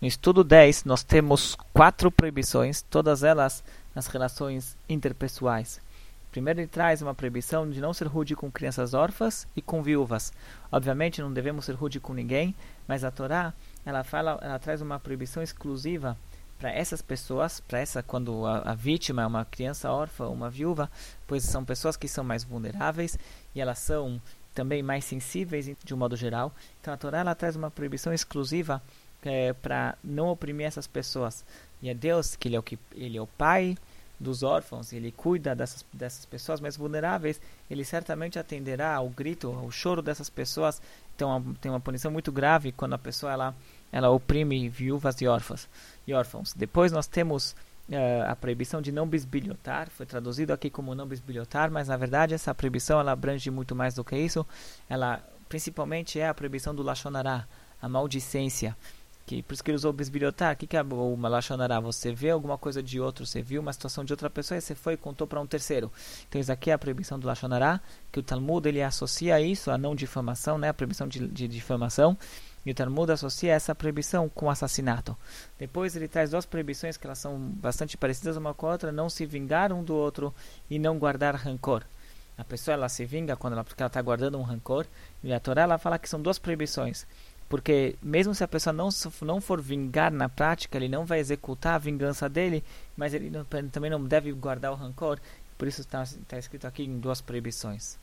No estudo 10, nós temos quatro proibições, todas elas nas relações interpessoais. Primeiro, ele traz uma proibição de não ser rude com crianças órfãs e com viúvas. Obviamente, não devemos ser rude com ninguém, mas a Torá ela fala, ela traz uma proibição exclusiva para essas pessoas, para essa quando a, a, vítima é uma criança órfã, uma viúva, pois são pessoas que são mais vulneráveis e elas são também mais sensíveis de um modo geral. Então a Torá ela traz uma proibição exclusiva é, para não oprimir essas pessoas. E é Deus que ele é o que ele é o pai dos órfãos, ele cuida dessas, dessas pessoas mais vulneráveis, ele certamente atenderá ao grito, ao choro dessas pessoas. Então tem uma punição muito grave quando a pessoa ela ela oprime viúvas e órfãos. E órfãos. Depois nós temos uh, a proibição de não bisbilhotar, foi traduzido aqui como não bisbilhotar, mas na verdade essa proibição ela abrange muito mais do que isso. Ela principalmente é a proibição do lachonará, a maldicência. Por isso que ele usou bisbilhotar. O que, que é o lachonará? Você vê alguma coisa de outro, você viu uma situação de outra pessoa e você foi e contou para um terceiro. Então isso aqui é a proibição do lachonará, que o Talmud ele associa isso a não difamação, né? a proibição de, de difamação. E o Talmud associa essa proibição com assassinato. Depois ele traz duas proibições que elas são bastante parecidas uma com a outra: não se vingar um do outro e não guardar rancor. A pessoa ela se vinga quando ela está guardando um rancor. E a Torá ela fala que são duas proibições. Porque mesmo se a pessoa não, não for vingar na prática, ele não vai executar a vingança dele, mas ele, não, ele também não deve guardar o rancor. Por isso está tá escrito aqui em duas proibições.